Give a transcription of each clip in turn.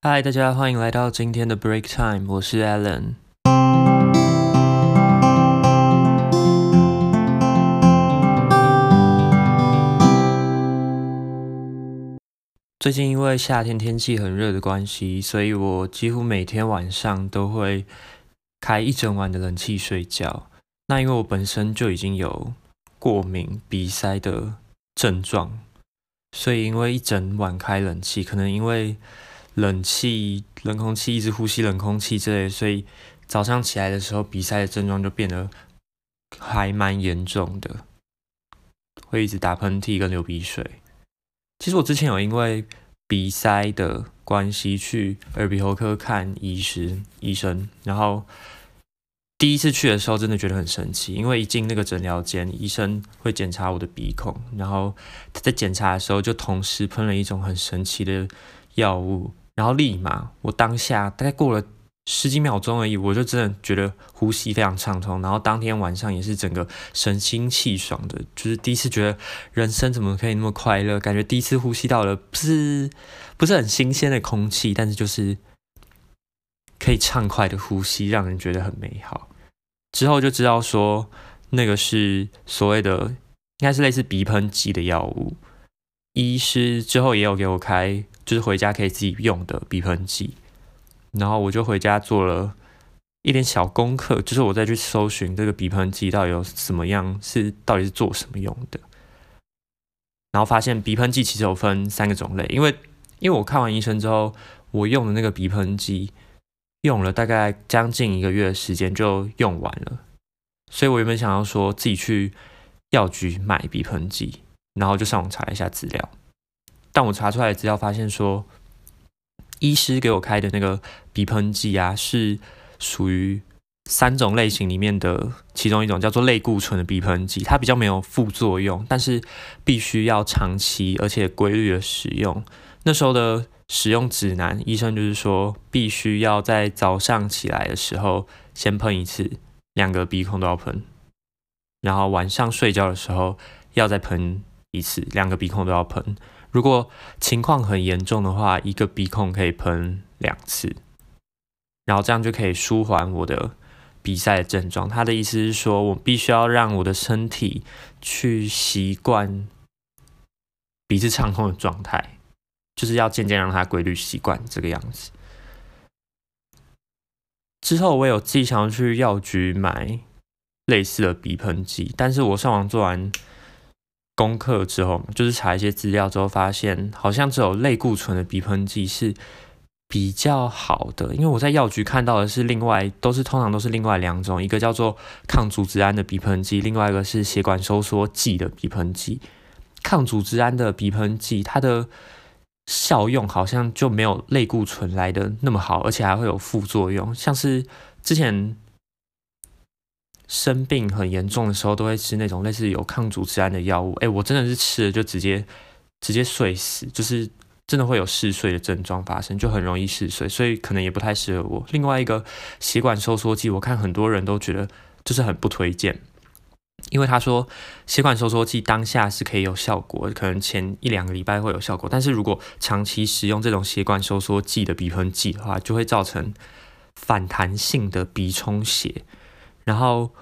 嗨，大家欢迎来到今天的 Break Time，我是 Alan。最近因为夏天天气很热的关系，所以我几乎每天晚上都会开一整晚的冷气睡觉。那因为我本身就已经有过敏、鼻塞的症状，所以因为一整晚开冷气，可能因为冷气、冷空气一直呼吸冷空气之类，所以早上起来的时候鼻塞的症状就变得还蛮严重的，会一直打喷嚏跟流鼻水。其实我之前有因为鼻塞的关系去耳鼻喉科看医师医生，然后。第一次去的时候，真的觉得很神奇，因为一进那个诊疗间，医生会检查我的鼻孔，然后他在检查的时候就同时喷了一种很神奇的药物，然后立马我当下大概过了十几秒钟而已，我就真的觉得呼吸非常畅通，然后当天晚上也是整个神清气爽的，就是第一次觉得人生怎么可以那么快乐，感觉第一次呼吸到了不是不是很新鲜的空气，但是就是。可以畅快的呼吸，让人觉得很美好。之后就知道说，那个是所谓的，应该是类似鼻喷剂的药物。医师之后也有给我开，就是回家可以自己用的鼻喷剂。然后我就回家做了一点小功课，就是我再去搜寻这个鼻喷剂到底有什么样，是到底是做什么用的。然后发现鼻喷剂其实有分三个种类，因为因为我看完医生之后，我用的那个鼻喷剂。用了大概将近一个月的时间就用完了，所以我原本想要说自己去药局买鼻喷剂，然后就上网查一下资料。但我查出来的资料发现说，医师给我开的那个鼻喷剂啊，是属于三种类型里面的其中一种，叫做类固醇的鼻喷剂，它比较没有副作用，但是必须要长期而且规律的使用。那时候的。使用指南，医生就是说，必须要在早上起来的时候先喷一次，两个鼻孔都要喷，然后晚上睡觉的时候要再喷一次，两个鼻孔都要喷。如果情况很严重的话，一个鼻孔可以喷两次，然后这样就可以舒缓我的鼻塞的症状。他的意思是说，我必须要让我的身体去习惯鼻子畅通的状态。就是要渐渐让它规律习惯这个样子。之后我有自己想要去药局买类似的鼻喷剂，但是我上网做完功课之后，就是查一些资料之后，发现好像只有类固醇的鼻喷剂是比较好的。因为我在药局看到的是另外都是通常都是另外两种，一个叫做抗组织胺的鼻喷剂，另外一个是血管收缩剂的鼻喷剂。抗组织胺的鼻喷剂，它的效用好像就没有类固醇来的那么好，而且还会有副作用，像是之前生病很严重的时候，都会吃那种类似有抗组织胺的药物。哎，我真的是吃了就直接直接睡死，就是真的会有嗜睡的症状发生，就很容易嗜睡，所以可能也不太适合我。另外一个血管收缩剂，我看很多人都觉得就是很不推荐。因为他说血管收缩剂当下是可以有效果，可能前一两个礼拜会有效果，但是如果长期使用这种血管收缩剂的鼻喷剂的话，就会造成反弹性的鼻充血，然后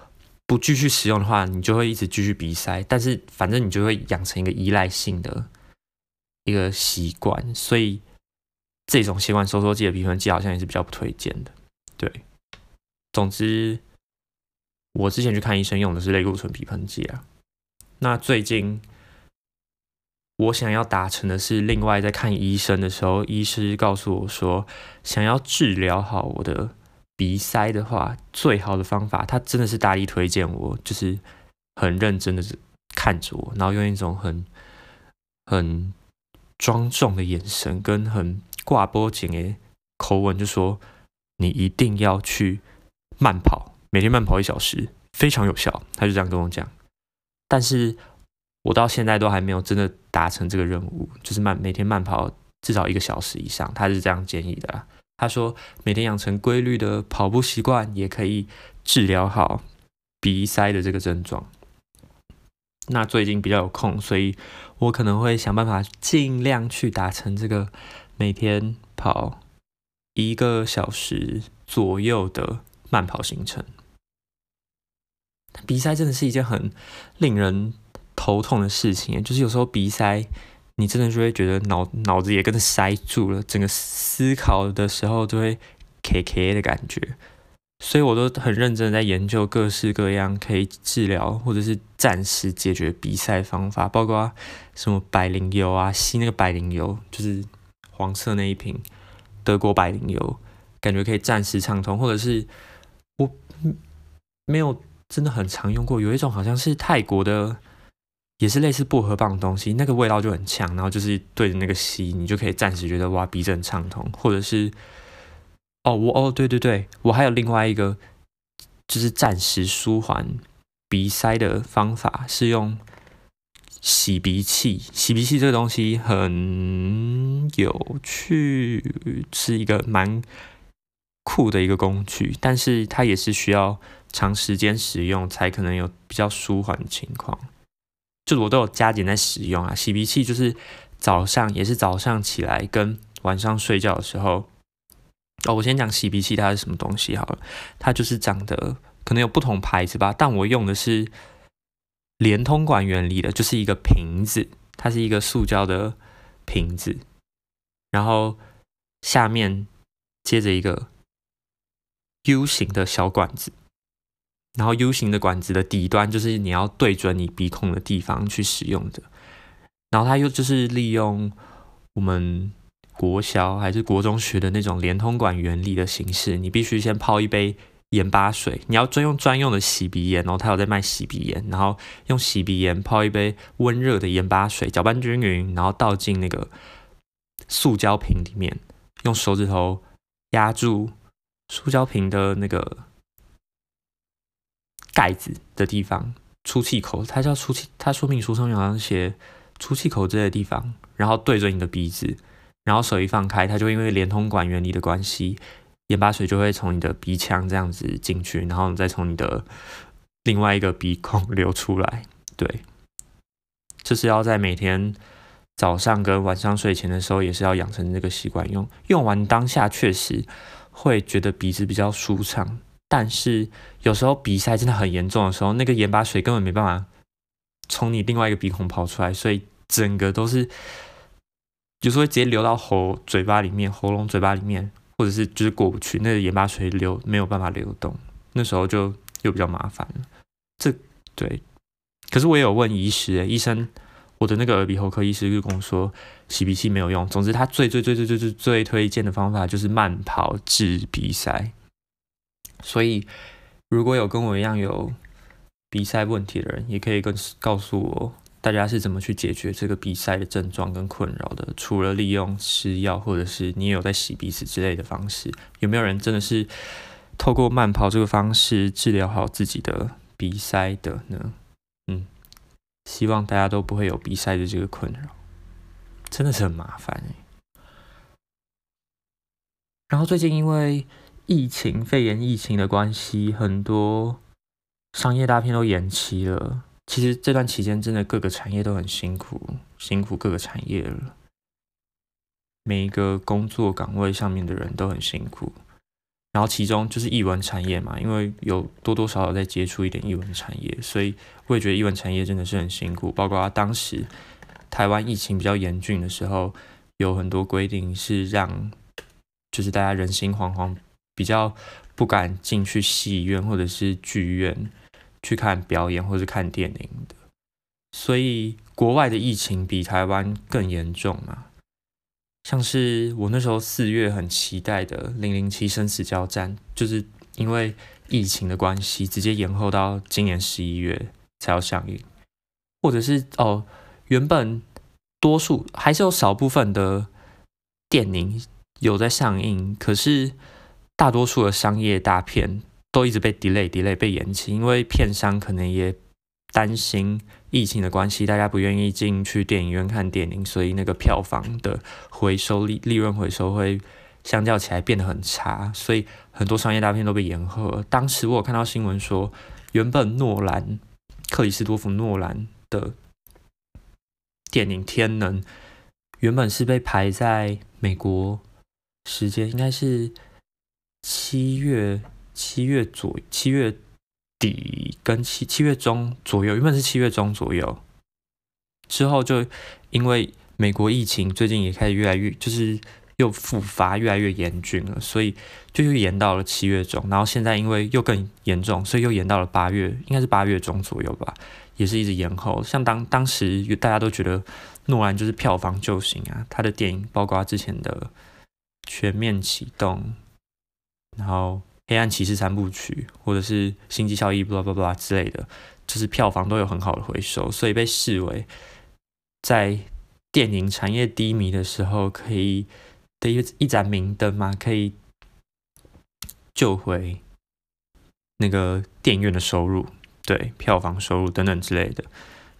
不继续使用的话，你就会一直继续鼻塞，但是反正你就会养成一个依赖性的一个习惯，所以这种血管收缩剂的鼻喷剂好像也是比较不推荐的。对，总之。我之前去看医生用的是类固醇鼻喷剂啊，那最近我想要达成的是，另外在看医生的时候，医师告诉我说，想要治疗好我的鼻塞的话，最好的方法，他真的是大力推荐我，就是很认真的看着我，然后用一种很很庄重的眼神跟很挂脖颈的口吻就说，你一定要去慢跑。每天慢跑一小时非常有效，他就这样跟我讲。但是我到现在都还没有真的达成这个任务，就是慢每天慢跑至少一个小时以上。他是这样建议的啦。他说每天养成规律的跑步习惯，也可以治疗好鼻塞的这个症状。那最近比较有空，所以我可能会想办法尽量去达成这个每天跑一个小时左右的慢跑行程。鼻塞真的是一件很令人头痛的事情，就是有时候鼻塞，你真的就会觉得脑脑子也跟着塞住了，整个思考的时候就会卡卡的感觉。所以我都很认真的在研究各式各样可以治疗或者是暂时解决鼻塞方法，包括什么百灵油啊，吸那个百灵油，就是黄色那一瓶德国百灵油，感觉可以暂时畅通，或者是我没有真的很常用过，有一种好像是泰国的，也是类似薄荷棒的东西，那个味道就很呛，然后就是对着那个吸，你就可以暂时觉得哇鼻子很畅通，或者是。哦，我哦，对对对，我还有另外一个，就是暂时舒缓鼻塞的方法，是用洗鼻器。洗鼻器这个东西很有趣，是一个蛮酷的一个工具，但是它也是需要长时间使用才可能有比较舒缓的情况。就我都有加减在使用啊，洗鼻器就是早上也是早上起来跟晚上睡觉的时候。哦，我先讲洗鼻器，它是什么东西好了。它就是长得可能有不同牌子吧，但我用的是连通管原理的，就是一个瓶子，它是一个塑胶的瓶子，然后下面接着一个 U 型的小管子，然后 U 型的管子的底端就是你要对准你鼻孔的地方去使用的，然后它又就是利用我们。国小还是国中学的那种连通管原理的形式，你必须先泡一杯盐巴水，你要专用专用的洗鼻盐然后，他有在卖洗鼻盐，然后用洗鼻盐泡一杯温热的盐巴水，搅拌均匀，然后倒进那个塑胶瓶里面，用手指头压住塑胶瓶的那个盖子的地方，出气口，它叫出气，它说明书上面好像写出气口这些地方，然后对着你的鼻子。然后手一放开，它就因为连通管原理的关系，盐巴水就会从你的鼻腔这样子进去，然后再从你的另外一个鼻孔流出来。对，这是要在每天早上跟晚上睡前的时候，也是要养成这个习惯用。用完当下确实会觉得鼻子比较舒畅，但是有时候鼻塞真的很严重的时候，那个盐巴水根本没办法从你另外一个鼻孔跑出来，所以整个都是。有时候会直接流到喉嘴巴里面，喉咙嘴巴里面，或者是就是过不去，那个盐巴水流没有办法流动，那时候就又比较麻烦了。这对，可是我也有问医师，医生，我的那个耳鼻喉科医师就跟我说，洗鼻器没有用。总之，他最最最最最最最推荐的方法就是慢跑治鼻塞。所以，如果有跟我一样有鼻塞问题的人，也可以跟告诉我。大家是怎么去解决这个鼻塞的症状跟困扰的？除了利用吃药，或者是你有在洗鼻子之类的方式，有没有人真的是透过慢跑这个方式治疗好自己的鼻塞的呢？嗯，希望大家都不会有鼻塞的这个困扰，真的是很麻烦欸。然后最近因为疫情、肺炎疫情的关系，很多商业大片都延期了。其实这段期间真的各个产业都很辛苦，辛苦各个产业了。每一个工作岗位上面的人都很辛苦，然后其中就是艺文产业嘛，因为有多多少少在接触一点艺文产业，所以我也觉得艺文产业真的是很辛苦。包括当时台湾疫情比较严峻的时候，有很多规定是让就是大家人心惶惶，比较不敢进去戏院或者是剧院。去看表演或是看电影的，所以国外的疫情比台湾更严重嘛。像是我那时候四月很期待的《零零七生死交战》，就是因为疫情的关系，直接延后到今年十一月才要上映。或者是哦，原本多数还是有少部分的电影有在上映，可是大多数的商业大片。都一直被 delay delay 被延期，因为片商可能也担心疫情的关系，大家不愿意进去电影院看电影，所以那个票房的回收利利润回收会相较起来变得很差，所以很多商业大片都被延后。当时我有看到新闻说，原本诺兰克里斯多夫诺兰的电影《天能》原本是被排在美国时间，应该是七月七月左七月底跟七七月中左右，原本是七月中左右，之后就因为美国疫情最近也开始越来越就是。又复发越来越严峻了，所以就又延到了七月中，然后现在因为又更严重，所以又延到了八月，应该是八月中左右吧，也是一直延后。像当当时大家都觉得诺兰就是票房救星啊，他的电影包括之前的全面启动，然后黑暗骑士三部曲，或者是星际效应，blah blah blah 之类的，就是票房都有很好的回收，所以被视为在电影产业低迷的时候可以。的一一盏明灯嘛，可以救回那个电影院的收入，对，票房收入等等之类的。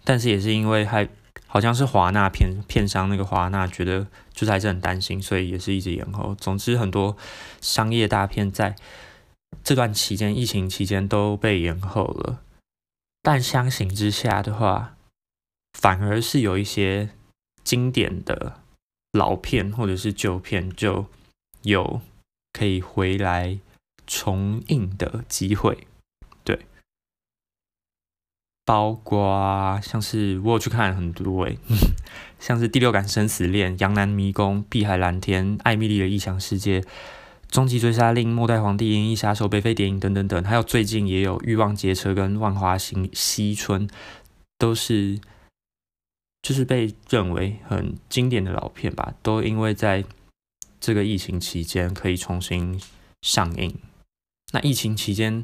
但是也是因为还好像是华纳片片商那个华纳觉得就是还是很担心，所以也是一直延后。总之很多商业大片在这段期间，疫情期间都被延后了。但相形之下的话，反而是有一些经典的。老片或者是旧片就有可以回来重映的机会，包括像是我有去看很多诶，像是《第六感生死恋》《洋男迷宫》《碧海蓝天》《艾蜜莉的异想世界》《终极追杀令》《末代皇帝》《银翼杀手》《北非谍影》等等等，还有最近也有《欲望街车》跟《万花嬉嬉春》，都是。就是被认为很经典的老片吧，都因为在这个疫情期间可以重新上映。那疫情期间，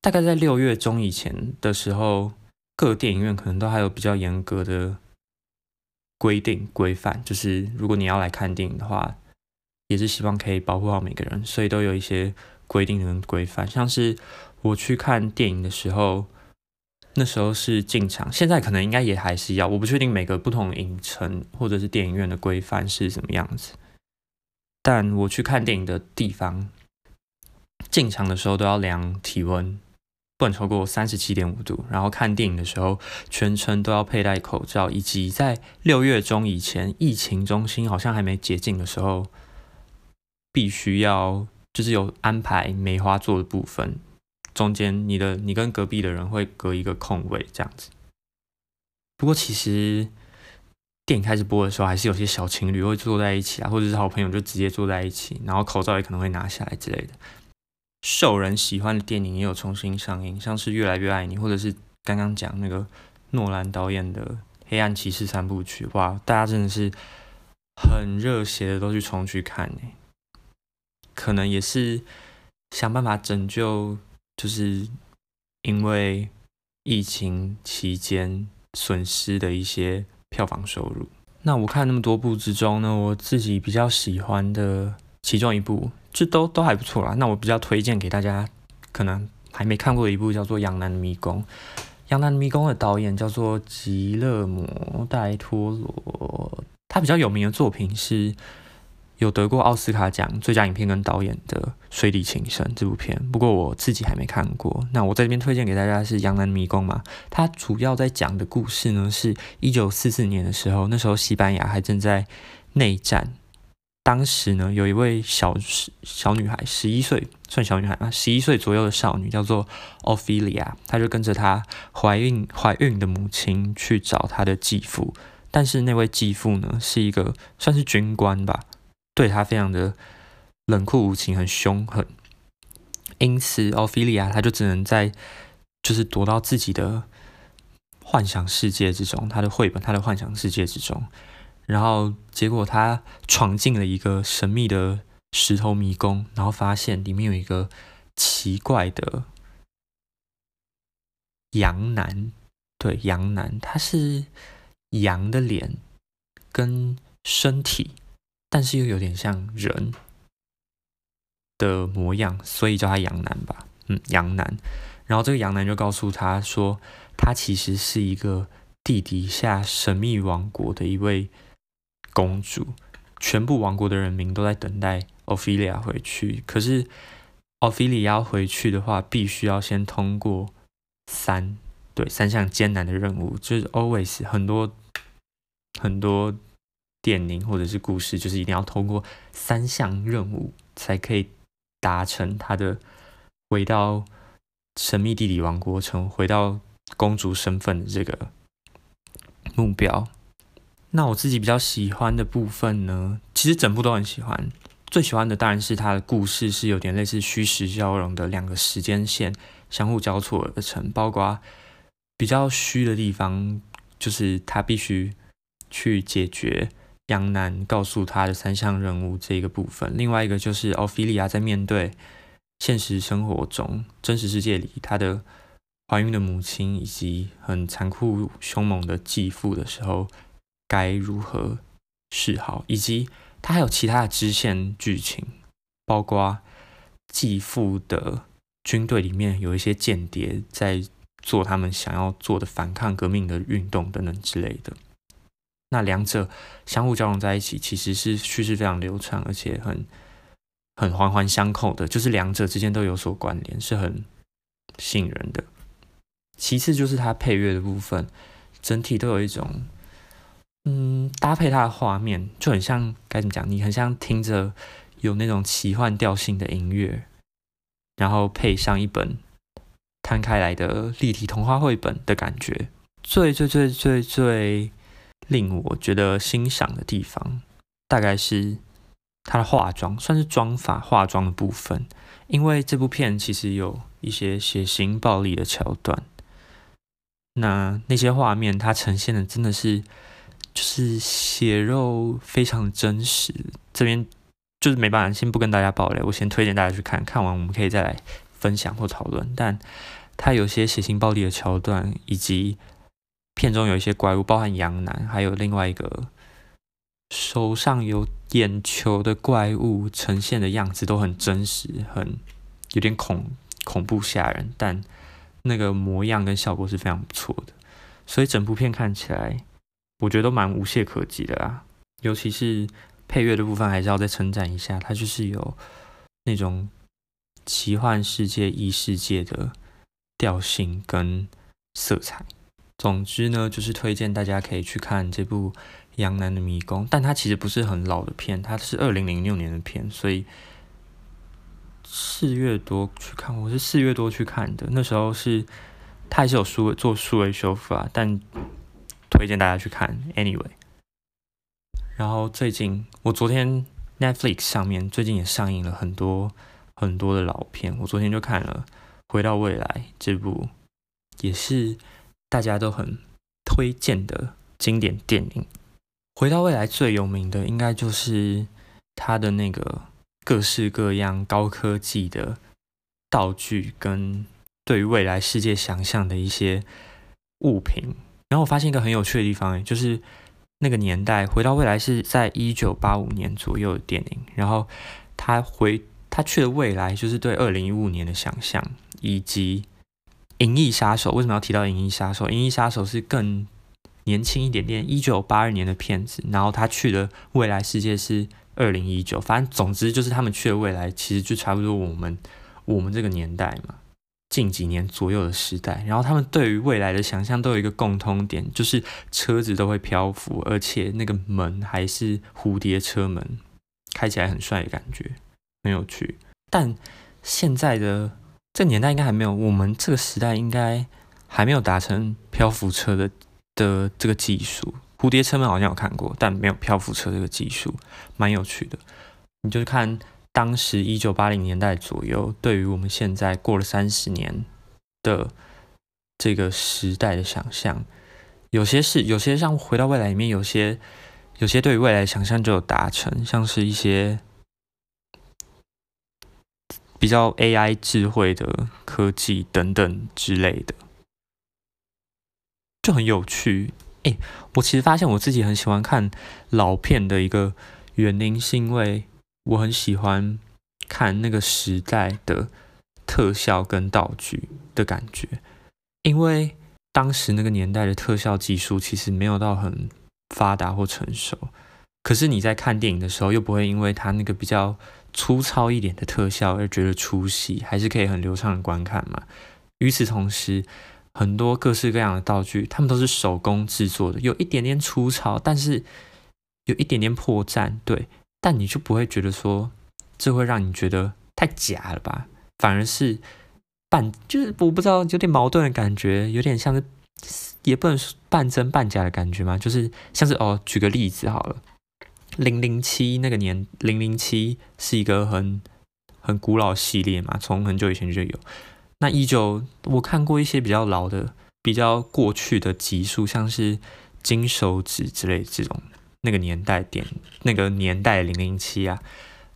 大概在六月中以前的时候，各电影院可能都还有比较严格的规定规范，就是如果你要来看电影的话，也是希望可以保护好每个人，所以都有一些规定的规范。像是我去看电影的时候。那时候是进场，现在可能应该也还是要，我不确定每个不同影城或者是电影院的规范是什么样子。但我去看电影的地方，进场的时候都要量体温，不能超过三十七点五度。然后看电影的时候，全程都要佩戴口罩，以及在六月中以前，疫情中心好像还没解禁的时候，必须要就是有安排梅花座的部分。中间，你的你跟隔壁的人会隔一个空位，这样子。不过其实电影开始播的时候，还是有些小情侣会坐在一起啊，或者是好朋友就直接坐在一起，然后口罩也可能会拿下来之类的。受人喜欢的电影也有重新上映，像是《越来越爱你》，或者是刚刚讲那个诺兰导演的《黑暗骑士三部曲》。哇，大家真的是很热血的都去重去看呢，可能也是想办法拯救。就是因为疫情期间损失的一些票房收入。那我看那么多部之中呢，我自己比较喜欢的其中一部，这都都还不错啦。那我比较推荐给大家，可能还没看过的一部叫做《洋男迷宫》。《洋男迷宫》的导演叫做吉勒摩·戴托罗，他比较有名的作品是。有得过奥斯卡奖最佳影片跟导演的《水底情深》这部片，不过我自己还没看过。那我在这边推荐给大家是《洋男迷宫》嘛，它主要在讲的故事呢，是一九四四年的时候，那时候西班牙还正在内战。当时呢，有一位小小女孩，十一岁，算小女孩吗？十一岁左右的少女叫做奥菲利亚，她就跟着她怀孕怀孕的母亲去找她的继父，但是那位继父呢，是一个算是军官吧。对她非常的冷酷无情，很凶狠，因此奥菲利亚她就只能在就是躲到自己的幻想世界之中，他的绘本，他的幻想世界之中，然后结果他闯进了一个神秘的石头迷宫，然后发现里面有一个奇怪的羊男，对，羊男，他是羊的脸跟身体。但是又有点像人的模样，所以叫他羊男吧。嗯，羊男。然后这个羊男就告诉他说，他其实是一个地底下神秘王国的一位公主，全部王国的人民都在等待奥菲利亚回去。可是奥菲利亚要回去的话，必须要先通过三对三项艰难的任务，就是 always 很多很多。电影或者是故事，就是一定要通过三项任务才可以达成他的回到神秘地理王国城、回到公主身份的这个目标。那我自己比较喜欢的部分呢，其实整部都很喜欢。最喜欢的当然是它的故事是有点类似虚实交融的两个时间线相互交错而成，包括比较虚的地方，就是他必须去解决杨楠告诉他的三项任务这一个部分。另外一个就是奥菲利亚在面对现实生活中真实世界里她的怀孕的母亲以及很残酷凶猛的继父的时候，该如何是好，以及。他还有其他的支线剧情，包括继父的军队里面有一些间谍在做他们想要做的反抗革命的运动等等之类的。那两者相互交融在一起，其实是叙事非常流畅，而且很很环环相扣的，就是两者之间都有所关联，是很吸引人的。其次就是他配乐的部分，整体都有一种。嗯，搭配它的画面就很像，该怎么讲？你很像听着有那种奇幻调性的音乐，然后配上一本摊开来的立体童话绘本的感觉。最最最最最令我觉得欣赏的地方，大概是它的化妆，算是妆法化妆的部分。因为这部片其实有一些血腥暴力的桥段，那那些画面它呈现的真的是。就是血肉非常真实，这边就是没办法，先不跟大家爆雷，我先推荐大家去看，看完我们可以再来分享或讨论。但它有些血腥暴力的桥段，以及片中有一些怪物，包含羊男，还有另外一个手上有眼球的怪物呈现的样子都很真实，很有点恐恐怖吓人，但那个模样跟效果是非常不错的，所以整部片看起来。我觉得都蛮无懈可击的啦，尤其是配乐的部分，还是要再称赞一下。它就是有那种奇幻世界、异世界的调性跟色彩。总之呢，就是推荐大家可以去看这部《杨男的迷宫》，但它其实不是很老的片，它是二零零六年的片，所以四月多去看，我是四月多去看的。那时候是它还是有数做数位修复啊，但。推荐大家去看，Anyway。然后最近我昨天 Netflix 上面最近也上映了很多很多的老片，我昨天就看了《回到未来》这部，也是大家都很推荐的经典电影。《回到未来》最有名的应该就是它的那个各式各样高科技的道具跟对于未来世界想象的一些物品。然后我发现一个很有趣的地方，哎，就是那个年代回到未来是在一九八五年左右的电影，然后他回他去的未来就是对二零一五年的想象，以及《银翼杀手》为什么要提到《银翼杀手》？《银翼杀手》是更年轻一点点，一九八二年的片子，然后他去的未来世界是二零一九，反正总之就是他们去的未来其实就差不多我们我们这个年代嘛。近几年左右的时代，然后他们对于未来的想象都有一个共通点，就是车子都会漂浮，而且那个门还是蝴蝶车门，开起来很帅的感觉，很有趣。但现在的这年代应该还没有，我们这个时代应该还没有达成漂浮车的的这个技术。蝴蝶车门好像有看过，但没有漂浮车这个技术，蛮有趣的。你就是看。当时一九八零年代左右，对于我们现在过了三十年的这个时代的想象，有些是有些像回到未来里面，有些有些对于未来想象就有达成，像是一些比较 AI 智慧的科技等等之类的，就很有趣。哎，我其实发现我自己很喜欢看老片的一个原因，是因为。我很喜欢看那个时代的特效跟道具的感觉，因为当时那个年代的特效技术其实没有到很发达或成熟，可是你在看电影的时候又不会因为它那个比较粗糙一点的特效而觉得出戏，还是可以很流畅的观看嘛。与此同时，很多各式各样的道具，他们都是手工制作的，有一点点粗糙，但是有一点点破绽，对，但你就不会觉得说这会让你觉得太假了吧？反而是半，就是我不知道，有点矛盾的感觉，有点像是，也不能说半真半假的感觉嘛，就是像是哦，举个例子好了，零零七那个年，零零七是一个很很古老系列嘛，从很久以前就有。那依旧，我看过一些比较老的、比较过去的集数，像是金手指之类这种那个年代点，那个年代零零七啊。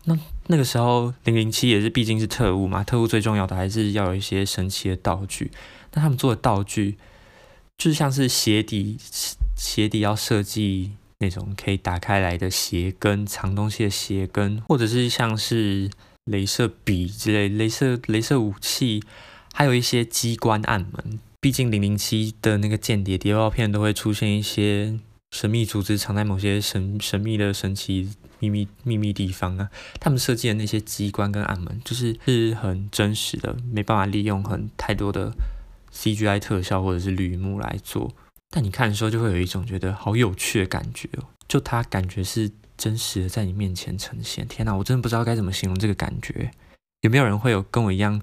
那那个时候零零七也是毕竟是特务嘛，特务最重要的还是要有一些神奇的道具。那他们做的道具，就像是鞋底，鞋底要设计那种可以打开来的鞋跟，藏东西的鞋跟，或者是像是镭射笔之类、镭射镭射武器。还有一些机关暗门，毕竟零零七的那个间谍谍报片都会出现一些神秘组织藏在某些神神秘的神奇秘密秘密地方啊。他们设计的那些机关跟暗门，就是是很真实的，没办法利用很太多的 CGI 特效或者是绿幕来做。但你看的时候就会有一种觉得好有趣的感觉，就它感觉是真实的在你面前呈现。天哪，我真的不知道该怎么形容这个感觉。有没有人会有跟我一样？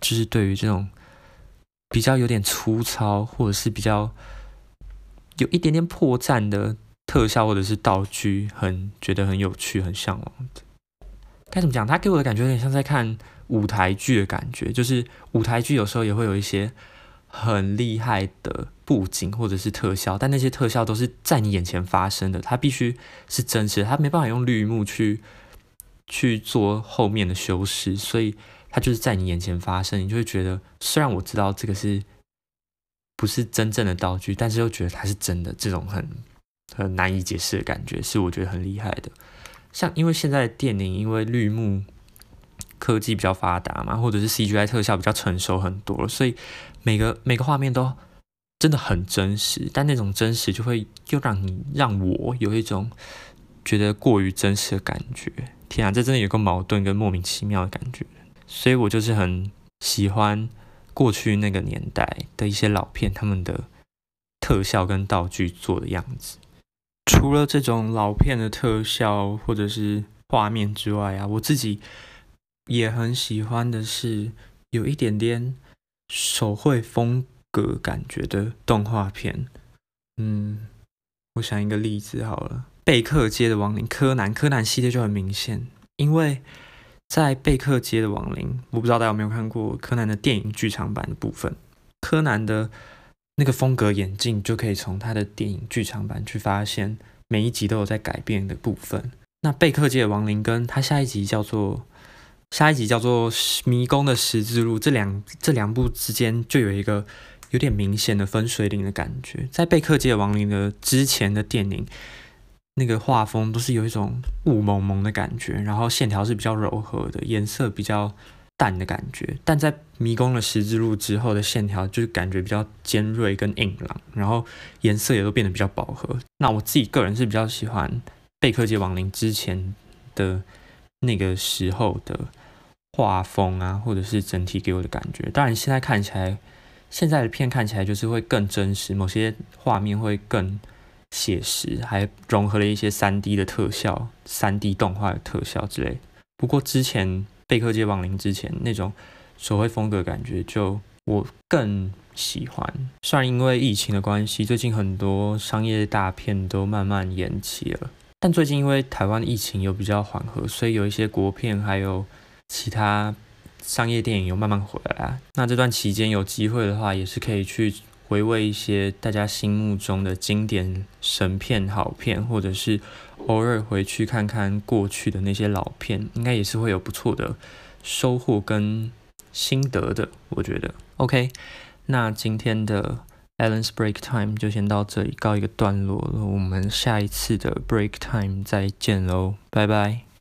就是对于这种比较有点粗糙，或者是比较有一点点破绽的特效或者是道具，很觉得很有趣、很向往的。该怎么讲？它给我的感觉有点像在看舞台剧的感觉。就是舞台剧有时候也会有一些很厉害的布景或者是特效，但那些特效都是在你眼前发生的，它必须是真实的，它没办法用绿幕去去做后面的修饰，所以。它就是在你眼前发生，你就会觉得，虽然我知道这个是不是真正的道具，但是又觉得它是真的。这种很很难以解释的感觉，是我觉得很厉害的。像因为现在电影，因为绿幕科技比较发达嘛，或者是 CGI 特效比较成熟很多，所以每个每个画面都真的很真实。但那种真实就会又让你让我有一种觉得过于真实的感觉。天啊，这真的有个矛盾跟莫名其妙的感觉。所以我就是很喜欢过去那个年代的一些老片，他们的特效跟道具做的样子。除了这种老片的特效或者是画面之外啊，我自己也很喜欢的是有一点点手绘风格感觉的动画片。嗯，我想一个例子好了，《贝克街的亡灵》、柯南、柯南系列就很明显，因为。在贝克街的亡灵，我不知道大家有没有看过柯南的电影剧场版的部分。柯南的那个风格眼镜，就可以从他的电影剧场版去发现，每一集都有在改变的部分。那贝克街的亡灵跟他下一集叫做下一集叫做迷宫的十字路，这两这两部之间就有一个有点明显的分水岭的感觉。在贝克街的亡灵的之前的电影。那个画风都是有一种雾蒙蒙的感觉，然后线条是比较柔和的，颜色比较淡的感觉。但在迷宫的十字路之后的线条，就是感觉比较尖锐跟硬朗，然后颜色也都变得比较饱和。那我自己个人是比较喜欢贝克街亡灵之前的那个时候的画风啊，或者是整体给我的感觉。当然现在看起来，现在的片看起来就是会更真实，某些画面会更。写实，还融合了一些 3D 的特效、3D 动画的特效之类。不过之前《贝克街亡灵》之前那种手绘风格感觉，就我更喜欢。虽然因为疫情的关系，最近很多商业大片都慢慢延期了，但最近因为台湾疫情又比较缓和，所以有一些国片还有其他商业电影又慢慢回来。那这段期间有机会的话，也是可以去。回味一些大家心目中的经典神片、好片，或者是偶尔回去看看过去的那些老片，应该也是会有不错的收获跟心得的。我觉得，OK，那今天的 Allen's Break Time 就先到这里告一个段落了，我们下一次的 Break Time 再见喽，拜拜。